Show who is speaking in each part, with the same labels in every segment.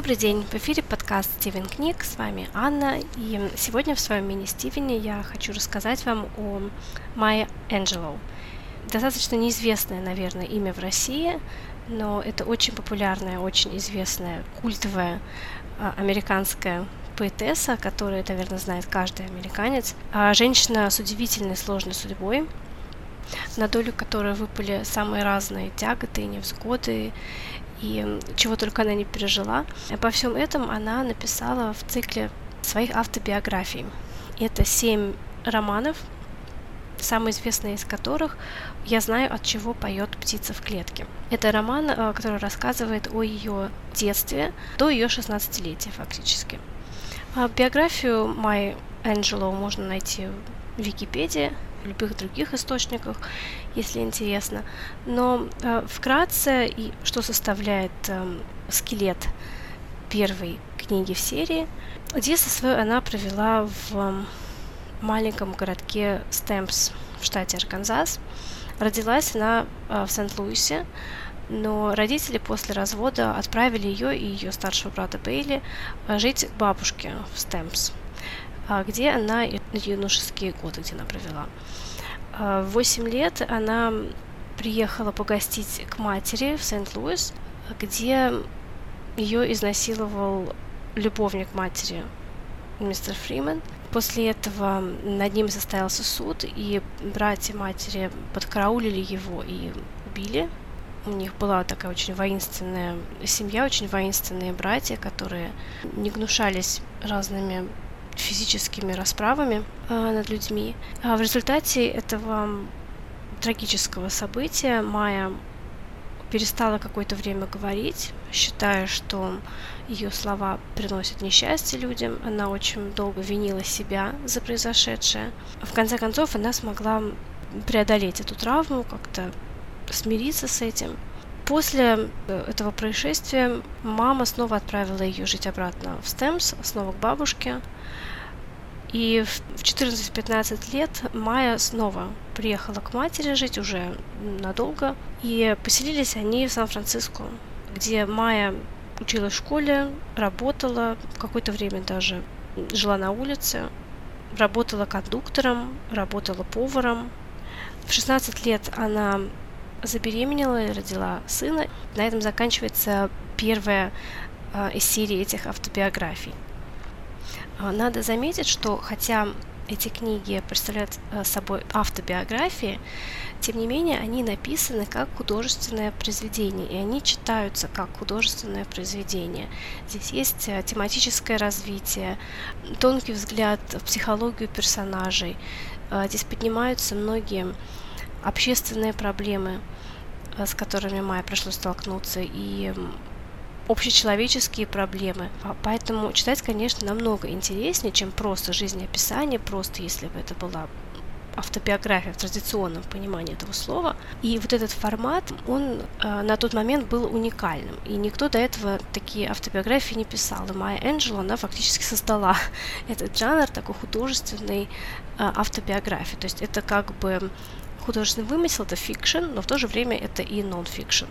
Speaker 1: Добрый день, в эфире подкаст Стивен Книг, с вами Анна, и сегодня в своем мини-Стивене я хочу рассказать вам о Майе Энджелоу. Достаточно неизвестное, наверное, имя в России, но это очень популярная, очень известная, культовая а, американская поэтесса, которую, наверное, знает каждый американец. А женщина с удивительной сложной судьбой, на долю которой выпали самые разные тяготы и невзгоды, и чего только она не пережила. Обо всем этом она написала в цикле своих автобиографий. Это семь романов, самый известный из которых «Я знаю, от чего поет птица в клетке». Это роман, э, который рассказывает о ее детстве до ее 16-летия фактически. А биографию Май Энджело можно найти в Википедии, любых других источниках, если интересно. Но э, вкратце, и что составляет э, скелет первой книги в серии, детство свое она провела в э, маленьком городке Стэмпс в штате Арканзас. Родилась она э, в Сент-Луисе, но родители после развода отправили ее и ее старшего брата Бейли э, жить к бабушке в Стэмпс. А, где она юношеские годы, где она провела. А, в 8 лет она приехала погостить к матери в Сент-Луис, где ее изнасиловал любовник матери, мистер Фримен. После этого над ним состоялся суд, и братья матери подкараулили его и убили. У них была такая очень воинственная семья, очень воинственные братья, которые не гнушались разными физическими расправами э, над людьми. А в результате этого трагического события Майя перестала какое-то время говорить, считая, что ее слова приносят несчастье людям. Она очень долго винила себя за произошедшее. В конце концов, она смогла преодолеть эту травму, как-то смириться с этим. После э, этого происшествия мама снова отправила ее жить обратно в Стэмс, снова к бабушке. И в 14-15 лет Майя снова приехала к матери жить уже надолго. И поселились они в Сан-Франциско, где Майя училась в школе, работала, какое-то время даже жила на улице, работала кондуктором, работала поваром. В 16 лет она забеременела и родила сына. На этом заканчивается первая э, из серии этих автобиографий. А, надо заметить, что хотя эти книги представляют э, собой автобиографии, тем не менее они написаны как художественное произведение, и они читаются как художественное произведение. Здесь есть тематическое развитие, тонкий взгляд в психологию персонажей. Здесь поднимаются многие общественные проблемы, с которыми Майя пришлось столкнуться, и общечеловеческие проблемы. Поэтому читать, конечно, намного интереснее, чем просто жизнеописание, просто если бы это была автобиография в традиционном понимании этого слова. И вот этот формат, он э, на тот момент был уникальным. И никто до этого такие автобиографии не писал. И Майя Энджело, она фактически создала этот жанр такой художественной э, автобиографии. То есть это как бы художественный вымысел, это фикшн, но в то же время это и нон-фикшн.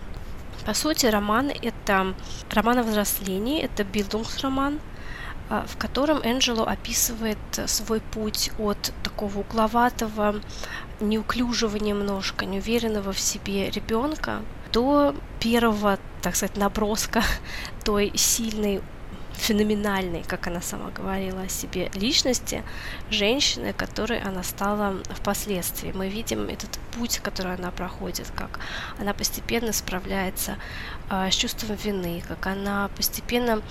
Speaker 1: По сути, роман – это роман о взрослении, это билдунгсроман, а, в котором Энджелоу описывает свой путь от такого угловатого, неуклюжего немножко, неуверенного в себе ребенка до первого, так сказать, наброска той сильной феноменальной, как она сама говорила о себе, личности женщины, которой она стала впоследствии. Мы видим этот путь, который она проходит, как она постепенно справляется э, с чувством вины, как она постепенно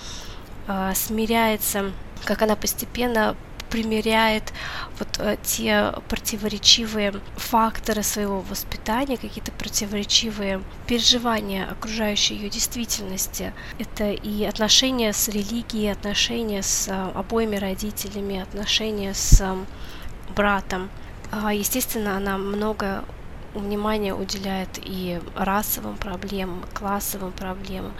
Speaker 1: э, смиряется, как она постепенно примеряет вот э, те противоречивые факторы своего воспитания, какие-то противоречивые переживания окружающей ее действительности. Это и отношения с религией, отношения с э, обоими родителями, отношения с э, братом. А, естественно, она много внимание уделяет и расовым проблемам, классовым проблемам,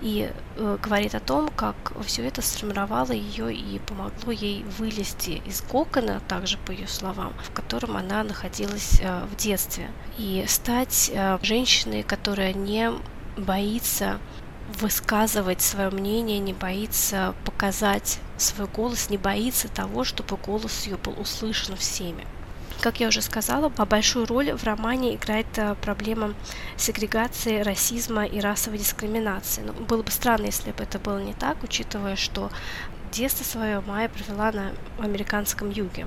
Speaker 1: и э, говорит о том, как все это сформировало ее и помогло ей вылезти из кокона, также по ее словам, в котором она находилась э, в детстве, и стать э, женщиной, которая не боится высказывать свое мнение, не боится показать свой голос, не боится того, чтобы голос ее был услышан всеми. Как я уже сказала, большую роль в романе играет э, проблема сегрегации, расизма и расовой дискриминации. Ну, было бы странно, если бы это было не так, учитывая, что детство свое Майя провела на американском юге,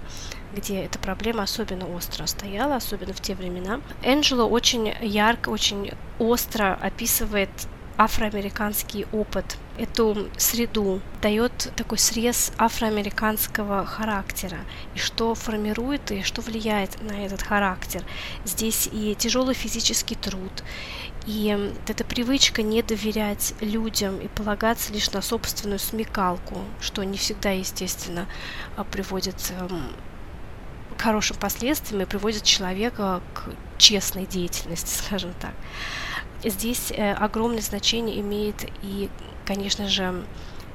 Speaker 1: где эта проблема особенно остро стояла, особенно в те времена. Энджело очень ярко, очень остро описывает афроамериканский опыт, эту среду, дает такой срез афроамериканского характера, и что формирует и что влияет на этот характер. Здесь и тяжелый физический труд, и эта привычка не доверять людям и полагаться лишь на собственную смекалку, что не всегда, естественно, а, приводит эм, к хорошим последствиям и приводит человека к честной деятельности, скажем так. Здесь э, огромное значение имеет и, конечно же,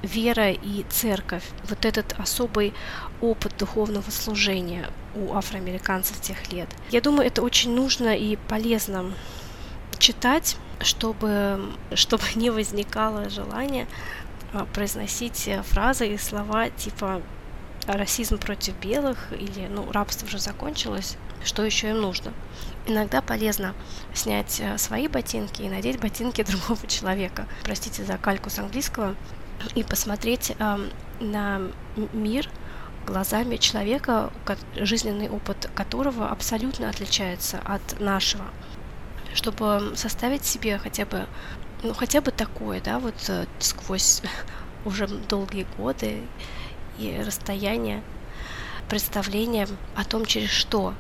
Speaker 1: вера и церковь. Вот этот особый опыт духовного служения у афроамериканцев тех лет. Я думаю, это очень нужно и полезно читать, чтобы, чтобы не возникало желания а, произносить фразы и слова типа расизм против белых или ну, рабство уже закончилось, что еще им нужно. Иногда полезно снять э, свои ботинки и надеть ботинки другого человека. Простите за кальку с английского. И посмотреть э, на мир глазами человека, жизненный опыт которого абсолютно отличается от нашего. Чтобы составить себе хотя бы, ну, хотя бы такое, да, вот э, сквозь уже долгие годы и расстояние представление о том, через что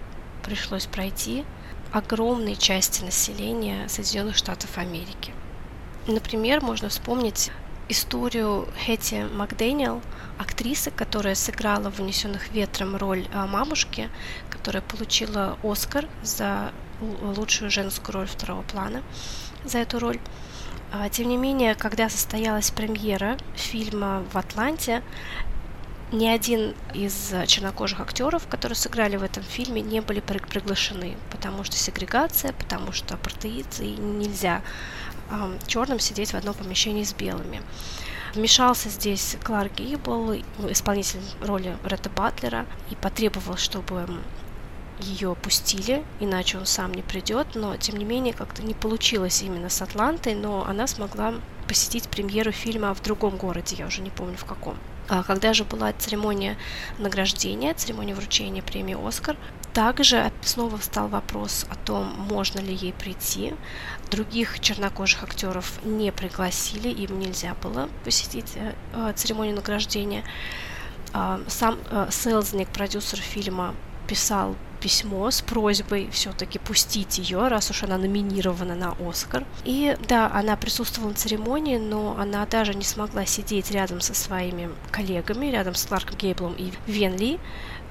Speaker 1: пришлось пройти огромной части населения Соединенных Штатов Америки. Например, можно вспомнить историю Хэти Макдэниел, актрисы, которая сыграла в «Унесенных ветром» роль а, мамушки, которая получила Оскар за лучшую женскую роль второго плана за эту роль. А, тем не менее, когда состоялась премьера фильма в Атланте, ни один из э, чернокожих актеров, которые сыграли в этом фильме, не были приглашены, потому что сегрегация, потому что апартеид, и нельзя э, черным сидеть в одном помещении с белыми. Вмешался здесь Кларк Гейбл, ну, исполнитель роли Ретта Батлера, и потребовал, чтобы ее пустили, иначе он сам не придет, но тем не менее как-то не получилось именно с Атлантой, но она смогла посетить премьеру фильма в другом городе, я уже не помню в каком. А когда же была церемония награждения, церемония вручения премии «Оскар», также снова встал вопрос о том, можно ли ей прийти. Других чернокожих актеров не пригласили, им нельзя было посетить э, э, церемонию награждения. А, сам э, Селзник, продюсер фильма, писал письмо с просьбой все-таки пустить ее, раз уж она номинирована на Оскар. И да, она присутствовала на церемонии, но она даже не смогла сидеть рядом со своими коллегами, рядом с Кларком Гейблом и Вен Ли.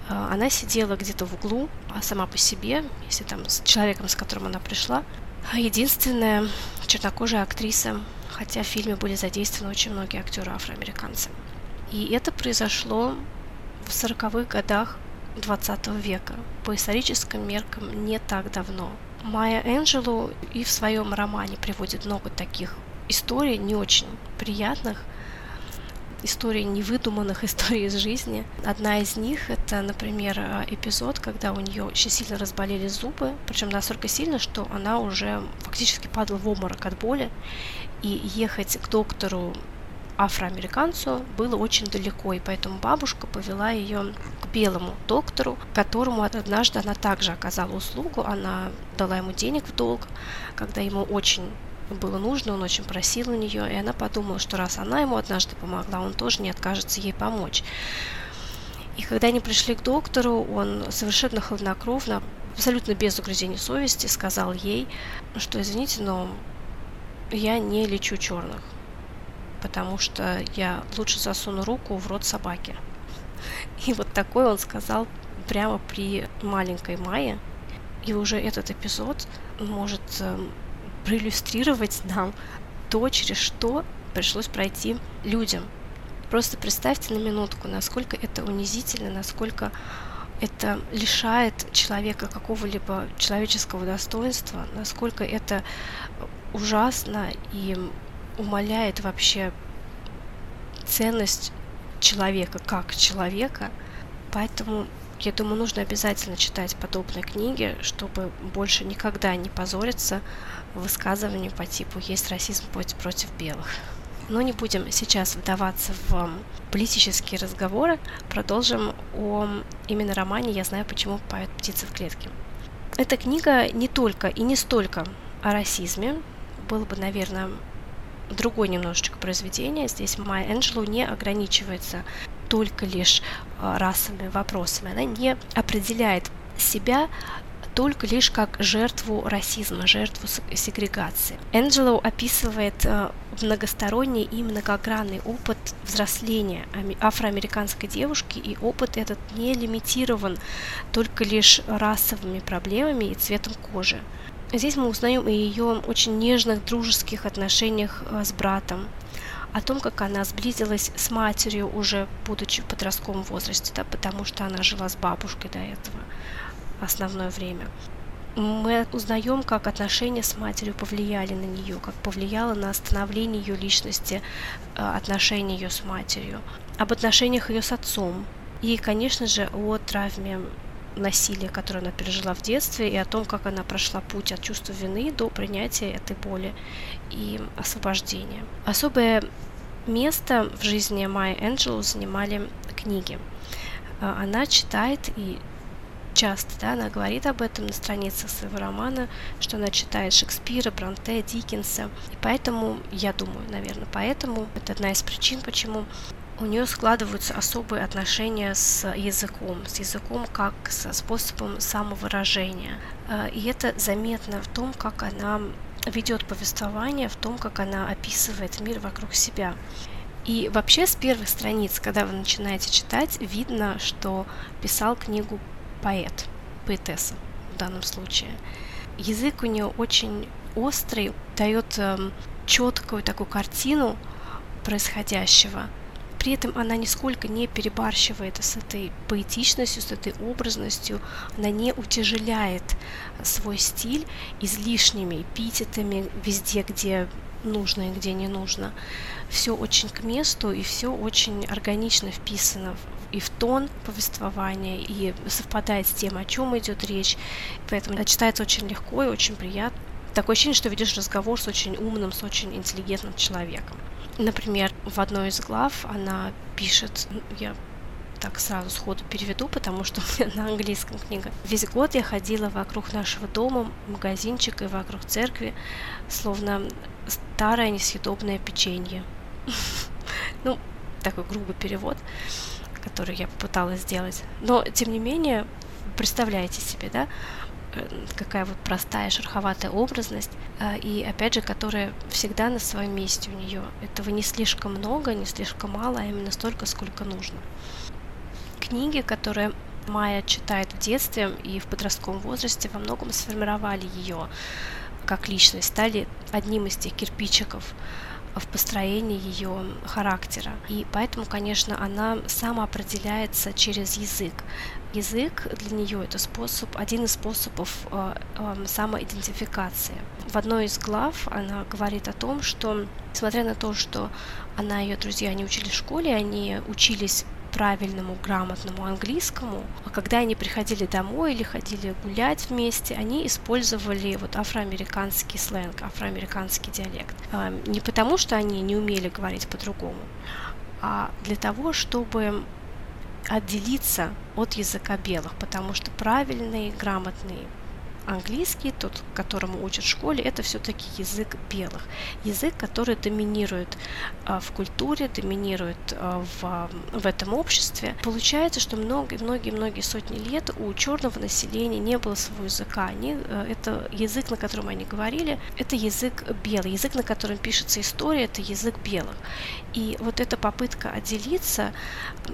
Speaker 1: А, она сидела где-то в углу, а сама по себе, если там с человеком, с которым она пришла. А единственная чернокожая актриса, хотя в фильме были задействованы очень многие актеры афроамериканцы. И это произошло в 40-х годах 20 века, по историческим меркам не так давно. Майя Энджелу и в своем романе приводит много таких историй, не очень приятных, историй невыдуманных, историй из жизни. Одна из них это, например, эпизод, когда у нее очень сильно разболели зубы, причем настолько сильно, что она уже фактически падала в обморок от боли, и ехать к доктору афроамериканцу было очень далеко, и поэтому бабушка повела ее к белому доктору, которому однажды она также оказала услугу, она дала ему денег в долг, когда ему очень было нужно, он очень просил у нее, и она подумала, что раз она ему однажды помогла, он тоже не откажется ей помочь. И когда они пришли к доктору, он совершенно хладнокровно, абсолютно без угрызений совести, сказал ей, что извините, но я не лечу черных потому что я лучше засуну руку в рот собаки. И вот такой он сказал прямо при маленькой Майе. И уже этот эпизод может э, проиллюстрировать нам то, через что пришлось пройти людям. Просто представьте на минутку, насколько это унизительно, насколько это лишает человека какого-либо человеческого достоинства, насколько это ужасно и умаляет вообще ценность человека как человека. Поэтому, я думаю, нужно обязательно читать подобные книги, чтобы больше никогда не позориться высказыванию по типу «есть расизм против белых». Но не будем сейчас вдаваться в политические разговоры. Продолжим о именно романе «Я знаю, почему поет птица в клетке». Эта книга не только и не столько о расизме. Было бы, наверное, другое немножечко произведение. Здесь Майя Энджелу не ограничивается только лишь а, расовыми вопросами. Она не определяет себя только лишь как жертву расизма, жертву сегрегации. Энджело описывает э, многосторонний и многогранный опыт взросления афроамериканской девушки, и опыт этот не лимитирован только лишь расовыми проблемами и цветом кожи. Здесь мы узнаем о ее очень нежных дружеских отношениях э, с братом, о том, как она сблизилась с матерью уже будучи в подростковом возрасте, да, потому что она жила с бабушкой до этого основное время. Мы узнаем, как отношения с матерью повлияли на нее, как повлияло на становление ее личности э, отношения ее с матерью, об отношениях ее с отцом и, конечно же, о травме насилия, которое она пережила в детстве, и о том, как она прошла путь от чувства вины до принятия этой боли и освобождения. Особое место в жизни Майи Энджелу занимали книги. Э, она читает и часто, да, она говорит об этом на страницах своего романа, что она читает Шекспира, Бронте, Диккенса. И поэтому, я думаю, наверное, поэтому это одна из причин, почему у нее складываются особые отношения с языком, с языком как со способом самовыражения. А, и это заметно в том, как она ведет повествование, в том, как она описывает мир вокруг себя. И вообще с первых страниц, когда вы начинаете читать, видно, что писал книгу поэт, поэтесса в данном случае. Язык у нее очень острый, дает э, эм, четкую такую картину происходящего. При этом она нисколько не перебарщивает с этой поэтичностью, с этой образностью, она не утяжеляет свой стиль излишними эпитетами везде, где нужно и где не нужно. Все очень к месту и все очень органично вписано и в тон повествования, и совпадает с тем, о чем идет речь. Поэтому это читается очень легко и очень приятно. Такое ощущение, что ведешь разговор с очень умным, с очень интеллигентным человеком. Например, в одной из глав она пишет, ну, я так сразу сходу переведу, потому что у меня на английском книга. Весь год я ходила вокруг нашего дома, магазинчика и вокруг церкви, словно старое несъедобное печенье. Ну, такой грубый перевод который я попыталась сделать. Но, тем не менее, представляете себе, да, какая вот простая шероховатая образность, э, и опять же, которая всегда на своем месте у нее. Этого не слишком много, не слишком мало, а именно столько, сколько нужно. Книги, которые Майя читает в детстве и в подростковом возрасте, во многом сформировали ее как личность, стали одним из тех кирпичиков, в построении ее характера. И поэтому, конечно, она самоопределяется через язык. Язык для нее это способ, один из способов э, э, самоидентификации. В одной из глав она говорит о том, что, несмотря на то, что она и ее друзья не учились в школе, они учились правильному, грамотному английскому, а когда они приходили домой или ходили гулять вместе, они использовали вот афроамериканский сленг, афроамериканский диалект. А, не потому, что они не умели говорить по-другому, а для того, чтобы отделиться от языка белых, потому что правильный, грамотный английский, тот, которому учат в школе, это все-таки язык белых. Язык, который доминирует а, в культуре, доминирует а, в, в этом обществе. Получается, что многие-многие-многие сотни лет у черного населения не было своего языка. Они, это язык, на котором они говорили, это язык белый. Язык, на котором пишется история, это язык белых. И вот эта попытка отделиться,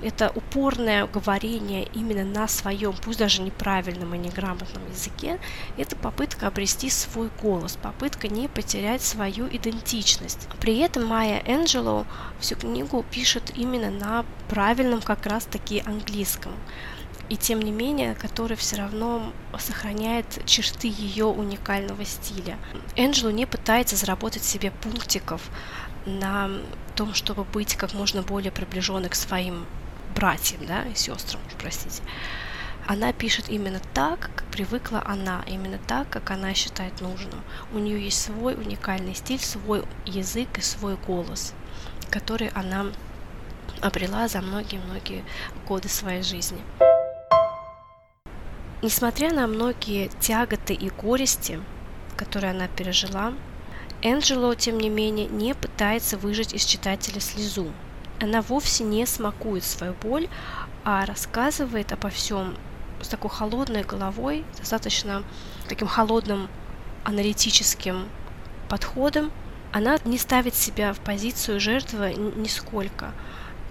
Speaker 1: это упорное говорение именно на своем, пусть даже неправильном и неграмотном языке, это попытка обрести свой голос, попытка не потерять свою идентичность. При этом Майя Энджело всю книгу пишет именно на правильном как раз таки английском и тем не менее, который все равно сохраняет черты ее уникального стиля. Энджелу не пытается заработать себе пунктиков на том, чтобы быть как можно более приближенной к своим братьям, да, и сестрам, простите. Она пишет именно так, как привыкла она, именно так, как она считает нужным. У нее есть свой уникальный стиль, свой язык и свой голос, который она обрела за многие-многие годы своей жизни. Несмотря на многие тяготы и горести, которые она пережила, Энджело, тем не менее, не пытается выжать из читателя слезу. Она вовсе не смакует свою боль, а рассказывает обо всем с такой холодной головой, достаточно таким холодным аналитическим подходом. Она не ставит себя в позицию жертвы нисколько.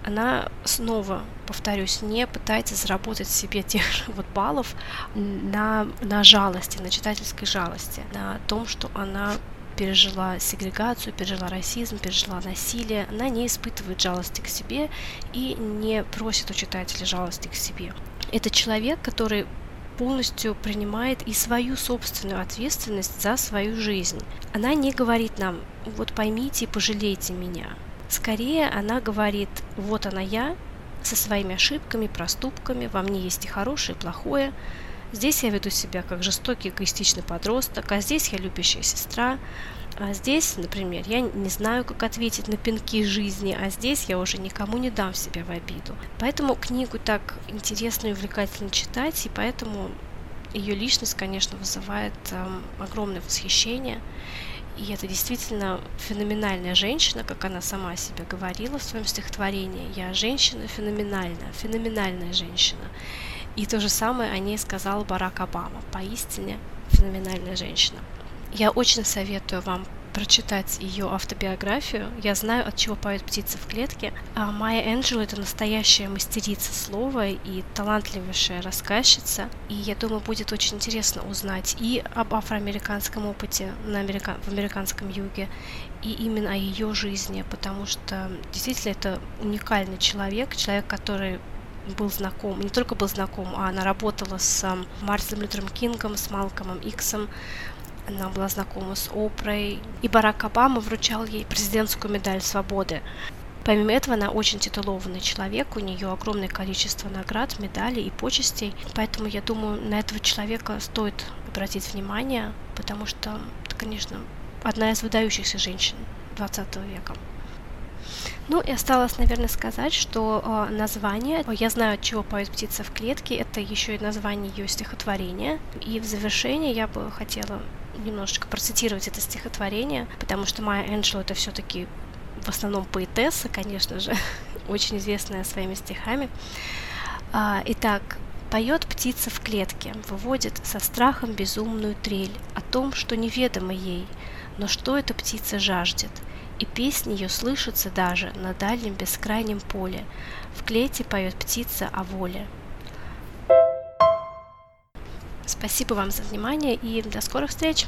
Speaker 1: Она снова, повторюсь, не пытается заработать себе тех вот баллов на, на жалости, на читательской жалости, на том, что она пережила сегрегацию, пережила расизм, пережила насилие, она не испытывает жалости к себе и не просит у читателя жалости к себе. Это человек, который полностью принимает и свою собственную ответственность за свою жизнь. Она не говорит нам, вот поймите и пожалейте меня. Скорее она говорит, вот она я, со своими ошибками, проступками, во мне есть и хорошее, и плохое, Здесь я веду себя как жестокий эгоистичный подросток, а здесь я любящая сестра. А здесь, например, я не знаю, как ответить на пинки жизни, а здесь я уже никому не дам себя в обиду. Поэтому книгу так интересно и увлекательно читать, и поэтому ее личность, конечно, вызывает эм, огромное восхищение. И это действительно феноменальная женщина, как она сама себе говорила в своем стихотворении. Я женщина феноменальная, феноменальная женщина. И то же самое о ней сказал Барак Обама. Поистине феноменальная женщина. Я очень советую вам прочитать ее автобиографию. Я знаю, от чего поет птица в клетке. А Майя Энджело – это настоящая мастерица слова и талантливейшая рассказчица. И я думаю, будет очень интересно узнать и об афроамериканском опыте на америка... в американском юге, и именно о ее жизни, потому что действительно это уникальный человек, человек, который был знаком, не только был знаком, а она работала с Мартином Лютером Кингом, с Малкомом Иксом, она была знакома с Опрой, и Барак Обама вручал ей президентскую медаль свободы. Помимо этого, она очень титулованный человек, у нее огромное количество наград, медалей и почестей, поэтому я думаю, на этого человека стоит обратить внимание, потому что это, конечно, одна из выдающихся женщин 20 века. Ну и осталось, наверное, сказать, что э, название «Я знаю, от чего поет птица в клетке» — это еще и название ее стихотворения. И в завершение я бы хотела немножечко процитировать это стихотворение, потому что Майя Энджело — это все-таки в основном поэтесса, конечно же, очень известная своими стихами. А, итак, Поет птица в клетке, выводит со страхом безумную трель о том, что неведомо ей, но что эта птица жаждет — и песни ее слышатся даже на дальнем бескрайнем поле. В клете поет птица о воле. Спасибо вам за внимание и до скорых встреч!